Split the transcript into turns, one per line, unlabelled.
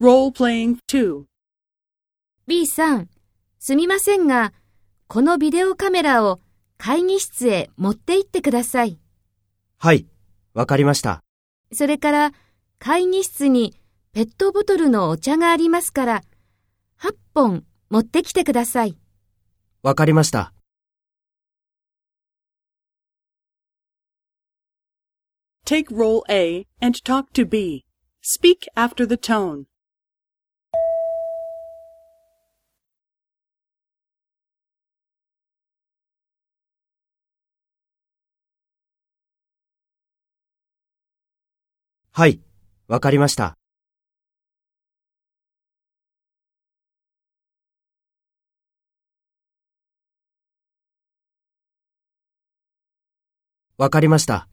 Role-playing 2.
B さん、すみませんが、このビデオカメラを会議室へ持って行ってください。
はい、わかりました。
それから、会議室にペットボトルのお茶がありますから、8本持ってきてください。
わかりました。
Take role A and talk to B. Speak after the tone.
はい、わかりました。わかりました。